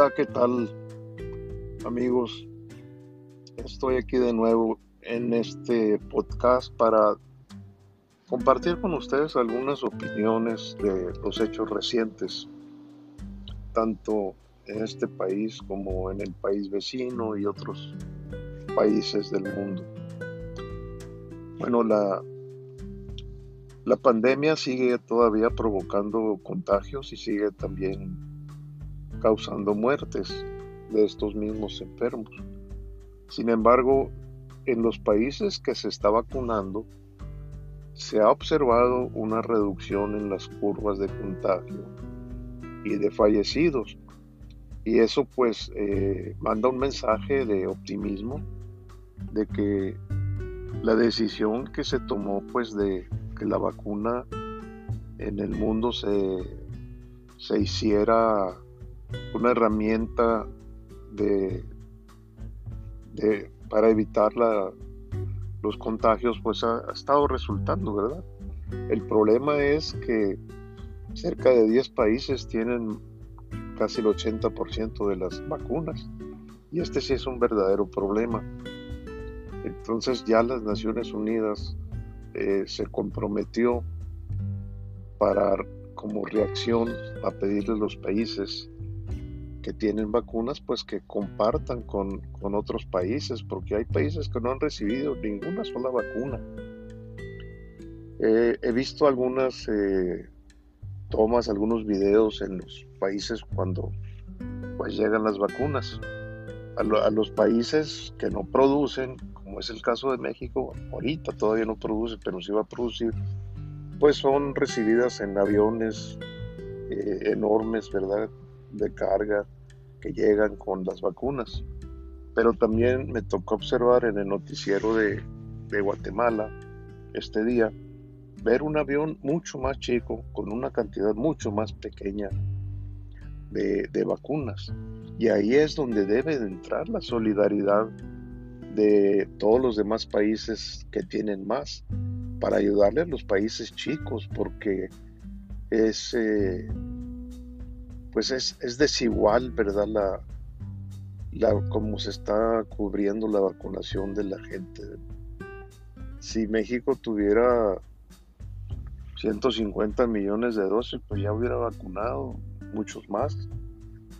Hola, ¿qué tal amigos? Estoy aquí de nuevo en este podcast para compartir con ustedes algunas opiniones de los hechos recientes, tanto en este país como en el país vecino y otros países del mundo. Bueno, la, la pandemia sigue todavía provocando contagios y sigue también causando muertes de estos mismos enfermos. Sin embargo, en los países que se está vacunando, se ha observado una reducción en las curvas de contagio y de fallecidos. Y eso pues eh, manda un mensaje de optimismo de que la decisión que se tomó pues de que la vacuna en el mundo se, se hiciera una herramienta de, para evitar los contagios, pues ha, estado resultando, ¿verdad? El problema es que cerca de 10 países tienen casi el 80% de las vacunas y este sí es un verdadero problema. Entonces ya las Naciones Unidas eh, se comprometió para como reacción a pedirle a los países que tienen vacunas, pues que compartan con, otros países, porque hay países que no han recibido ninguna sola vacuna. he visto algunas eh, tomas, algunos videos en los países cuando pues llegan las vacunas. a, los países que no producen, como es el caso de México, ahorita todavía no produce, pero sí va a producir, pues son recibidas en aviones eh, enormes, ¿verdad? De carga que llegan con las vacunas. Pero también me tocó observar en el noticiero de, de Guatemala este día, ver un avión mucho más chico, con una cantidad mucho más pequeña de, de, vacunas. Y ahí es donde debe de entrar la solidaridad de todos los demás países que tienen más para ayudarle a los países chicos porque es eh, pues es, desigual verdad la, la cómo se está cubriendo la vacunación de la gente. Si México tuviera 150 millones de dosis pues ya hubiera vacunado muchos más.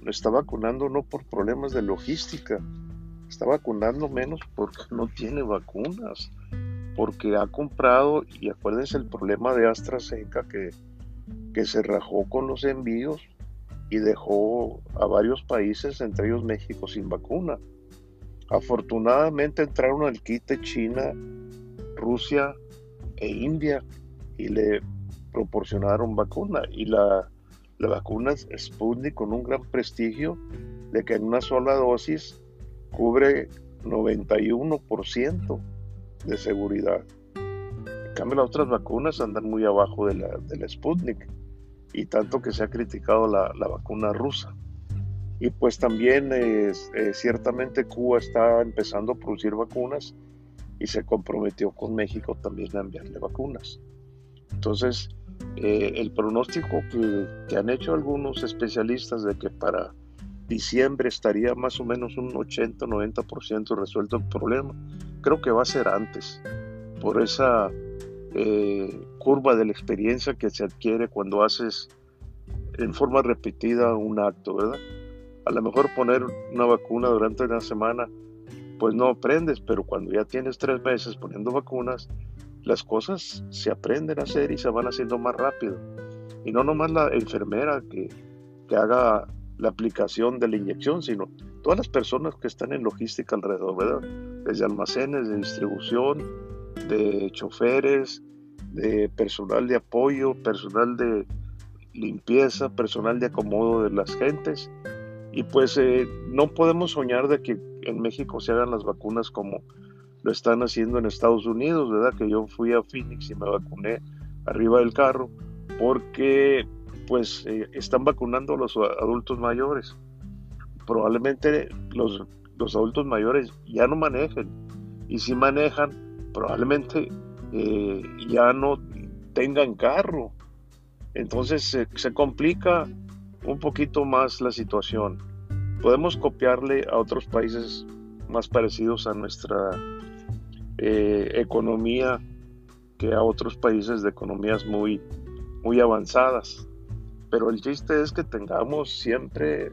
Está vacunando no por problemas de logística está vacunando menos porque no tiene vacunas, porque ha comprado, y acuérdense el problema de AstraZeneca que, que se rajó con los envíos y dejó a varios países, entre ellos México, sin vacuna. Afortunadamente entraron al quite China, Rusia e India y le proporcionaron vacuna. Y la, la vacuna Sputnik con un gran prestigio de que en una sola dosis cubre 91% de seguridad. En cambio, las otras vacunas andan muy abajo de la, de Sputnik y tanto que se ha criticado la, vacuna rusa. Y pues también eh, ciertamente Cuba está empezando a producir vacunas y se comprometió con México también a enviarle vacunas. Entonces, eh, el pronóstico que, que, han hecho algunos especialistas de que para diciembre estaría más o menos un 80-90% resuelto el problema. Creo que va a ser antes, por esa eh, curva de la experiencia que se adquiere cuando haces en forma repetida un acto, ¿verdad? A lo mejor poner una vacuna durante una semana, pues no aprendes, pero cuando ya tienes tres meses poniendo vacunas, las cosas se aprenden a hacer y se van haciendo más rápido. Y no nomás la enfermera que, que haga la aplicación de la inyección, sino todas las personas que están en logística alrededor, ¿verdad? Desde almacenes de distribución, de choferes, de personal de apoyo, personal de limpieza, personal de acomodo de las gentes. Y pues eh, no podemos soñar de que en México se hagan las vacunas como lo están haciendo en Estados Unidos, ¿verdad? Que yo fui a Phoenix y me vacuné arriba del carro, porque pues eh, están vacunando a los adultos mayores. Probablemente los, los adultos mayores ya no manejen y si manejan, probablemente eh, ya no tengan carro. Entonces se, se complica un poquito más la situación. podemos copiarle a otros países más parecidos a nuestra eh, economía que a otros países de economías muy, muy avanzadas. Pero el chiste es que tengamos siempre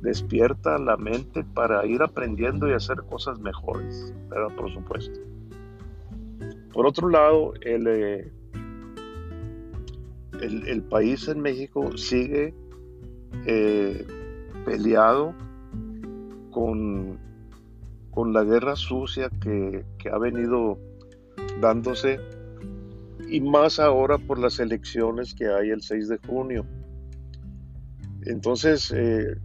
despierta la mente para ir aprendiendo y hacer cosas mejores, ¿verdad? Por supuesto. Por otro lado, el, eh, el, país en México sigue eh, peleado con, con la guerra sucia que, ha venido dándose y más ahora por las elecciones que hay el 6 de junio. Entonces, eh,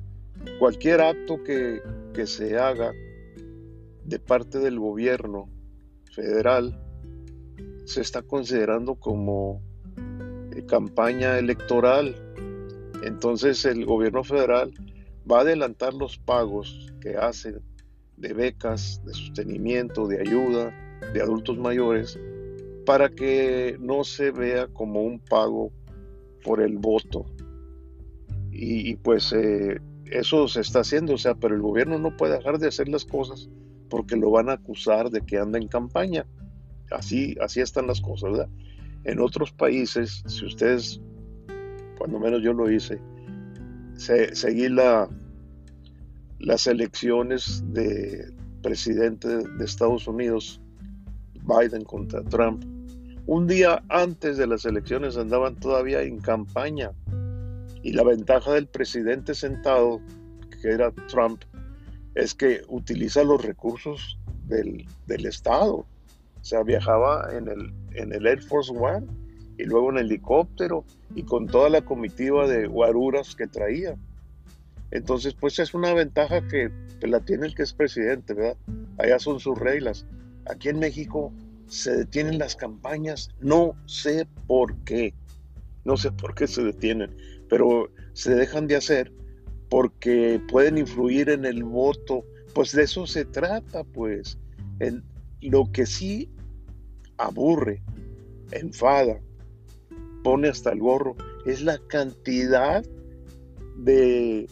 cualquier acto que, se haga de parte del gobierno federal se está considerando como eh, campaña electoral. Entonces el gobierno federal va a adelantar los pagos que hacen de becas, de sostenimiento, de ayuda, de adultos mayores, para que no se vea como un pago por el voto. Y, pues eh, eso se está haciendo, o sea, pero el gobierno no puede dejar de hacer las cosas porque lo van a acusar de que anda en campaña. Así, así están las cosas, ¿verdad? En otros países, si ustedes, cuando menos yo lo hice, seguí la, las elecciones de presidente de Estados Unidos, Biden contra Trump, un día antes de las elecciones andaban todavía en campaña. Y la ventaja del presidente sentado, que era Trump, es que utiliza los recursos del, del Estado. O sea, viajaba en el, en el Air Force One y luego en helicóptero y con toda la comitiva de guaruras que traía. Entonces, pues es una ventaja que, la tiene el que es presidente, ¿verdad? Allá son sus reglas. Aquí en México se detienen las campañas, no sé por qué, no sé por qué se detienen, pero se dejan de hacer porque pueden influir en el voto, pues de eso se trata, pues. En, lo que sí aburre, enfada, pone hasta el gorro, es la cantidad de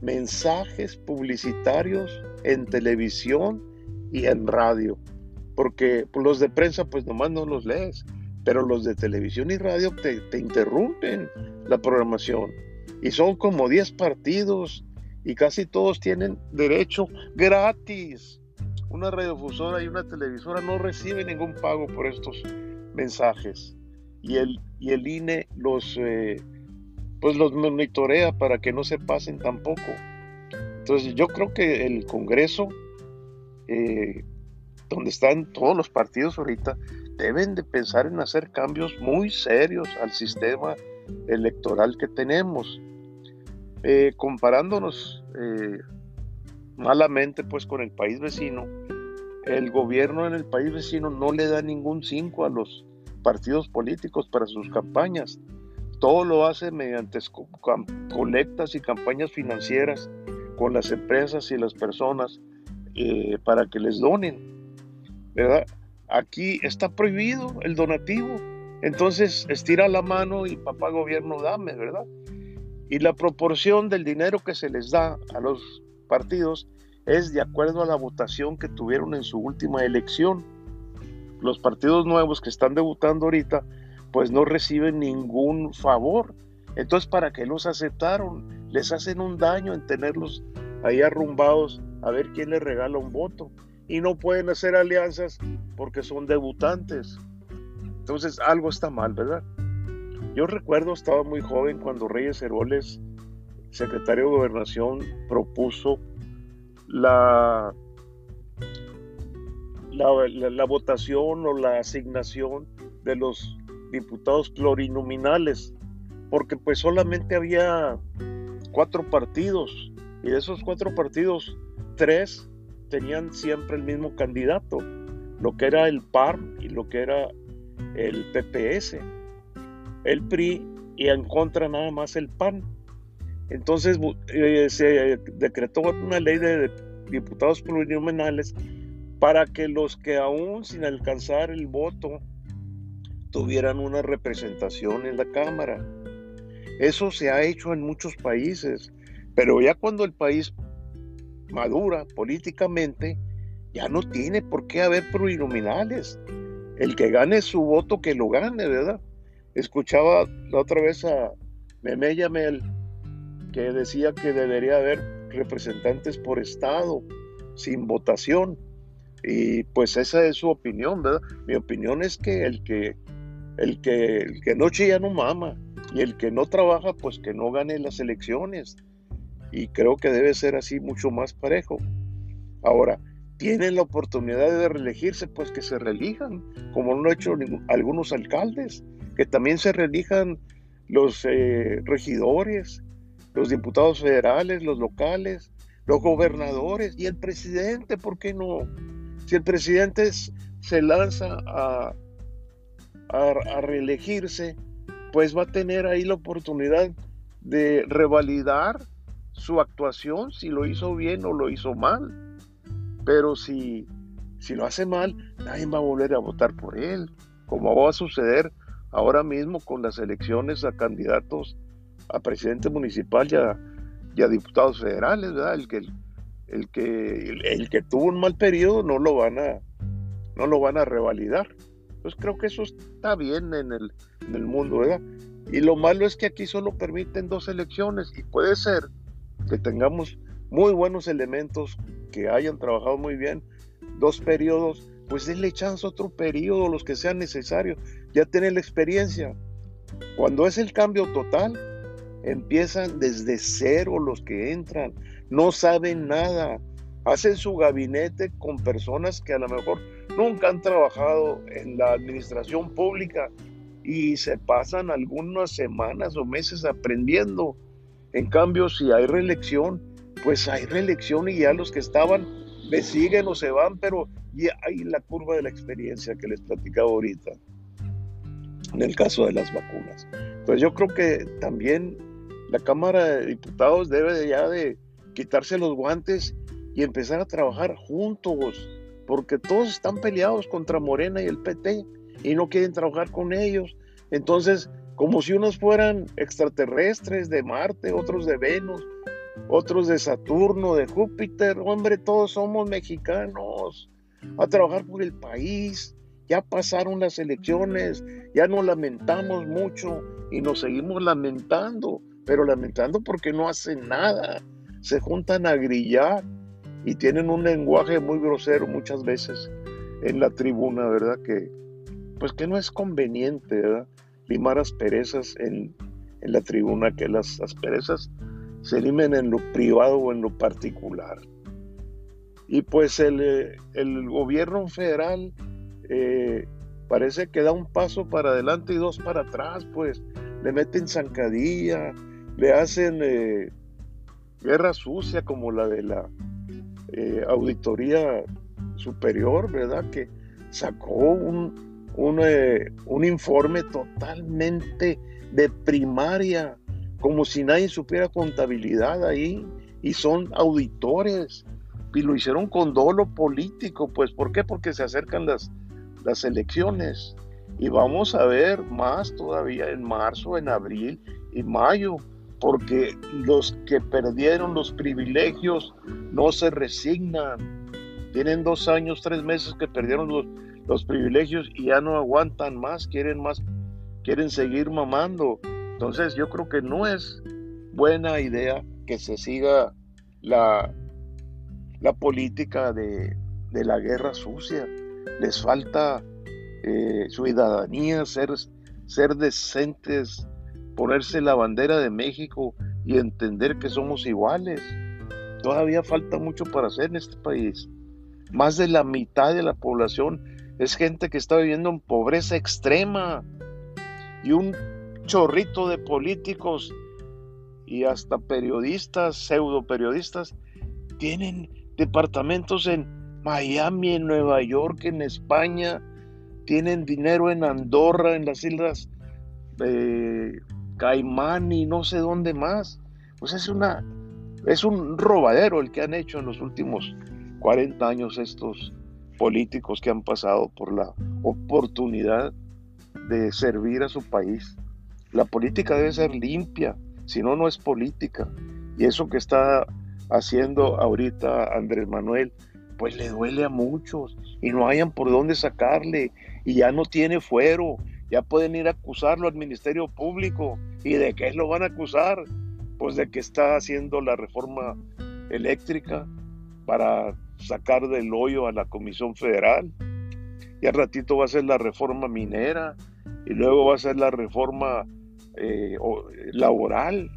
mensajes publicitarios en televisión y en radio. Porque los de prensa pues nomás no los lees, pero los de televisión y radio te, te interrumpen la programación. Y son como 10 partidos y casi todos tienen derecho gratis. Una radiodifusora y una televisora no reciben ningún pago por estos mensajes. Y el, y el INE los... Eh, pues los monitorea para que no se pasen tampoco. Entonces yo creo que el Congreso, eh, donde están todos los partidos ahorita, deben de pensar en hacer cambios muy serios al sistema electoral que tenemos. Eh, comparándonos malamente pues con el país vecino, el gobierno en el país vecino no le da ningún cinco a los partidos políticos para sus campañas todo lo hace mediante colectas y campañas financieras con las empresas y las personas eh, para que les donen. ¿verdad? Aquí está prohibido el donativo. Entonces estira la mano y papá gobierno dame, ¿verdad? Y la proporción del dinero que se les da a los partidos es de acuerdo a la votación que tuvieron en su última elección. Los partidos nuevos que están debutando ahorita pues no reciben ningún favor. Entonces, ¿para qué los aceptaron? Les hacen un daño en tenerlos ahí arrumbados a ver quién les regala un voto. Y no pueden hacer alianzas porque son debutantes. Entonces, algo está mal, ¿verdad? Yo recuerdo, estaba muy joven cuando Reyes Heroles, secretario de Gobernación, propuso la, la, votación o la asignación de los diputados plurinominales, porque pues solamente había cuatro partidos y de esos cuatro partidos, tres tenían siempre el mismo candidato, lo que era el PAR y lo que era el PPS, el PRI y en contra nada más el PAN. Entonces eh, se decretó una ley de diputados plurinominales para que los que aún sin alcanzar el voto tuvieran una representación en la Cámara. Eso se ha hecho en muchos países, Pero ya cuando el país madura políticamente, ya no tiene por qué haber plurinominales. El que gane su voto, que lo gane, ¿verdad? Escuchaba la otra vez a Meme Yamel que decía que debería haber representantes por estado, sin votación. Y pues esa es su opinión, ¿verdad? Mi opinión es que el que, el que, el que no chilla no mama y el que no trabaja, pues que no gane las elecciones. Y creo que debe ser así mucho más parejo. Ahora, tienen la oportunidad de reelegirse, pues que se reelijan, como lo han hecho algunos alcaldes, que también se reelijan los eh, regidores, los diputados federales, los locales, los gobernadores y el presidente, ¿por qué no? Si el presidente se lanza a, a, reelegirse, pues va a tener ahí la oportunidad de revalidar su actuación, si lo hizo bien o lo hizo mal. Pero si, si lo hace mal, nadie va a volver a votar por él, como va a suceder ahora mismo con las elecciones a candidatos a presidente municipal y a, diputados federales, ¿verdad? El que, el, que, el, que tuvo un mal periodo no lo van a, no lo van a revalidar. Pues creo que eso está bien en el, en el mundo, ¿verdad? Y lo malo es que aquí solo permiten dos elecciones y puede ser que tengamos muy buenos elementos que hayan trabajado muy bien, dos periodos, pues denle chance otro periodo, los que sean necesarios, ya tienen la experiencia. Cuando es el cambio total, empiezan desde cero los que entran, no saben nada, hacen su gabinete con personas que a lo mejor nunca han trabajado en la administración pública y se pasan algunas semanas o meses aprendiendo. En cambio, si hay reelección, pues hay reelección y ya los que estaban me siguen o se van, pero ya hay la curva de la experiencia que les platicaba ahorita en el caso de las vacunas. Pues yo creo que también la Cámara de Diputados debe ya de quitarse los guantes y empezar a trabajar juntos, porque todos están peleados contra Morena y el PT y no quieren trabajar con ellos. Entonces, como si unos fueran extraterrestres de Marte, otros de Venus, otros de Saturno, de Júpiter, hombre, todos somos mexicanos, a trabajar por el país. Ya pasaron las elecciones, ya nos lamentamos mucho y nos seguimos lamentando pero lamentando porque no hacen nada. Se juntan a grillar y tienen un lenguaje muy grosero muchas veces en la tribuna, ¿verdad? Que pues que no es conveniente, ¿verdad? Limar asperezas en, en la tribuna, que las asperezas se limen en lo privado o en lo particular. Y pues el, eh, el gobierno federal eh, parece que da un paso para adelante y dos para atrás, pues le meten zancadilla, le hacen eh, guerra sucia como la de la eh, Auditoría Superior, ¿verdad? Que sacó un, un, eh, un informe totalmente de primaria, como si nadie supiera contabilidad ahí, y son auditores, y lo hicieron con dolo político, pues ¿por qué? Porque se acercan las, las elecciones, y vamos a ver más todavía en marzo, en abril y mayo, porque los que perdieron los privilegios no se resignan. Tienen dos años, tres meses que perdieron los, los privilegios y ya no aguantan más, quieren más, quieren seguir mamando. Entonces yo creo que no es buena idea que se siga la, la política de, la guerra sucia. Les falta eh, ciudadanía, ser, ser decentes, ponerse la bandera de México y entender que somos iguales. Todavía falta mucho para hacer en este país. Más de la mitad de la población es gente que está viviendo en pobreza extrema y un chorrito de políticos y hasta periodistas, pseudo periodistas, tienen departamentos en Miami, en Nueva York, en España, tienen dinero en Andorra, en las islas eh, Caimán y no sé dónde más. Pues es una es un robadero el que han hecho en los últimos 40 años estos políticos que han pasado por la oportunidad de servir a su país. La política debe ser limpia, si no, no es política. Y eso que está haciendo ahorita Andrés Manuel, pues le duele a muchos y no hayan por dónde sacarle y ya no tiene fuero, ya pueden ir a acusarlo al Ministerio Público. ¿Y de qué lo van a acusar? Pues de que está haciendo la reforma eléctrica para sacar del hoyo a la Comisión Federal. Y al ratito va a ser la reforma minera y luego va a ser la reforma eh, laboral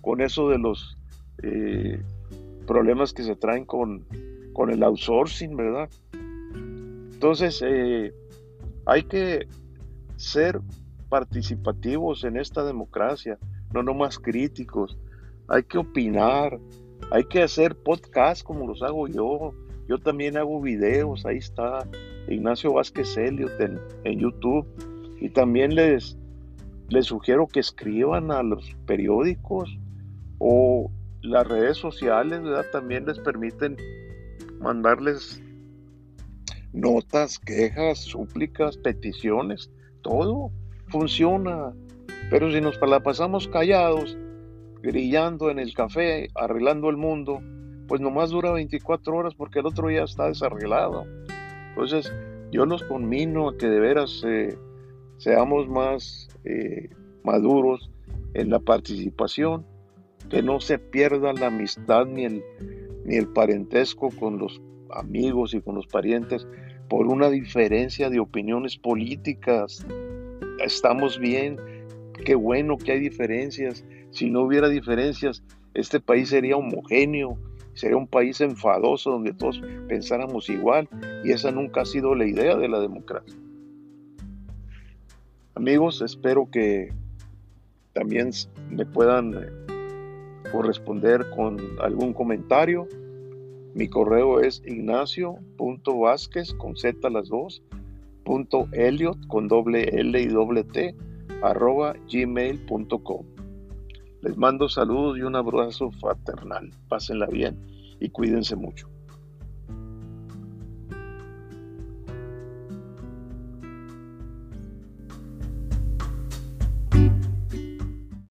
con eso de los eh, problemas que se traen con, con el outsourcing, ¿verdad? Entonces, eh, hay que ser participativos en esta democracia, no nomás críticos. Hay que opinar, hay que hacer podcast como los hago yo. Yo también hago videos, ahí está Ignacio Vázquez Elliot en, en YouTube. Y también les, les sugiero que escriban a los periódicos o las redes sociales, ¿verdad? También les permiten mandarles notas, quejas, súplicas, peticiones, todo funciona. Pero si nos la pasamos callados, grillando en el café, arreglando el mundo, pues nomás dura 24 horas porque el otro ya está desarreglado. Entonces, yo los conmino a que de veras eh, seamos más eh, maduros en la participación, que no se pierda la amistad ni el, ni el parentesco con los amigos y con los parientes por una diferencia de opiniones políticas. Estamos bien, qué bueno que hay diferencias. Si no hubiera diferencias, este país sería homogéneo, sería un país enfadoso donde todos pensáramos igual y esa nunca ha sido la idea de la democracia. Amigos, espero que también me puedan eh, corresponder con algún comentario. Mi correo es ignacio.vázquez con z las dos, punto Elliot con doble L y doble T, arroba gmail.com. Les mando saludos y un abrazo fraternal. Pásenla bien y cuídense mucho.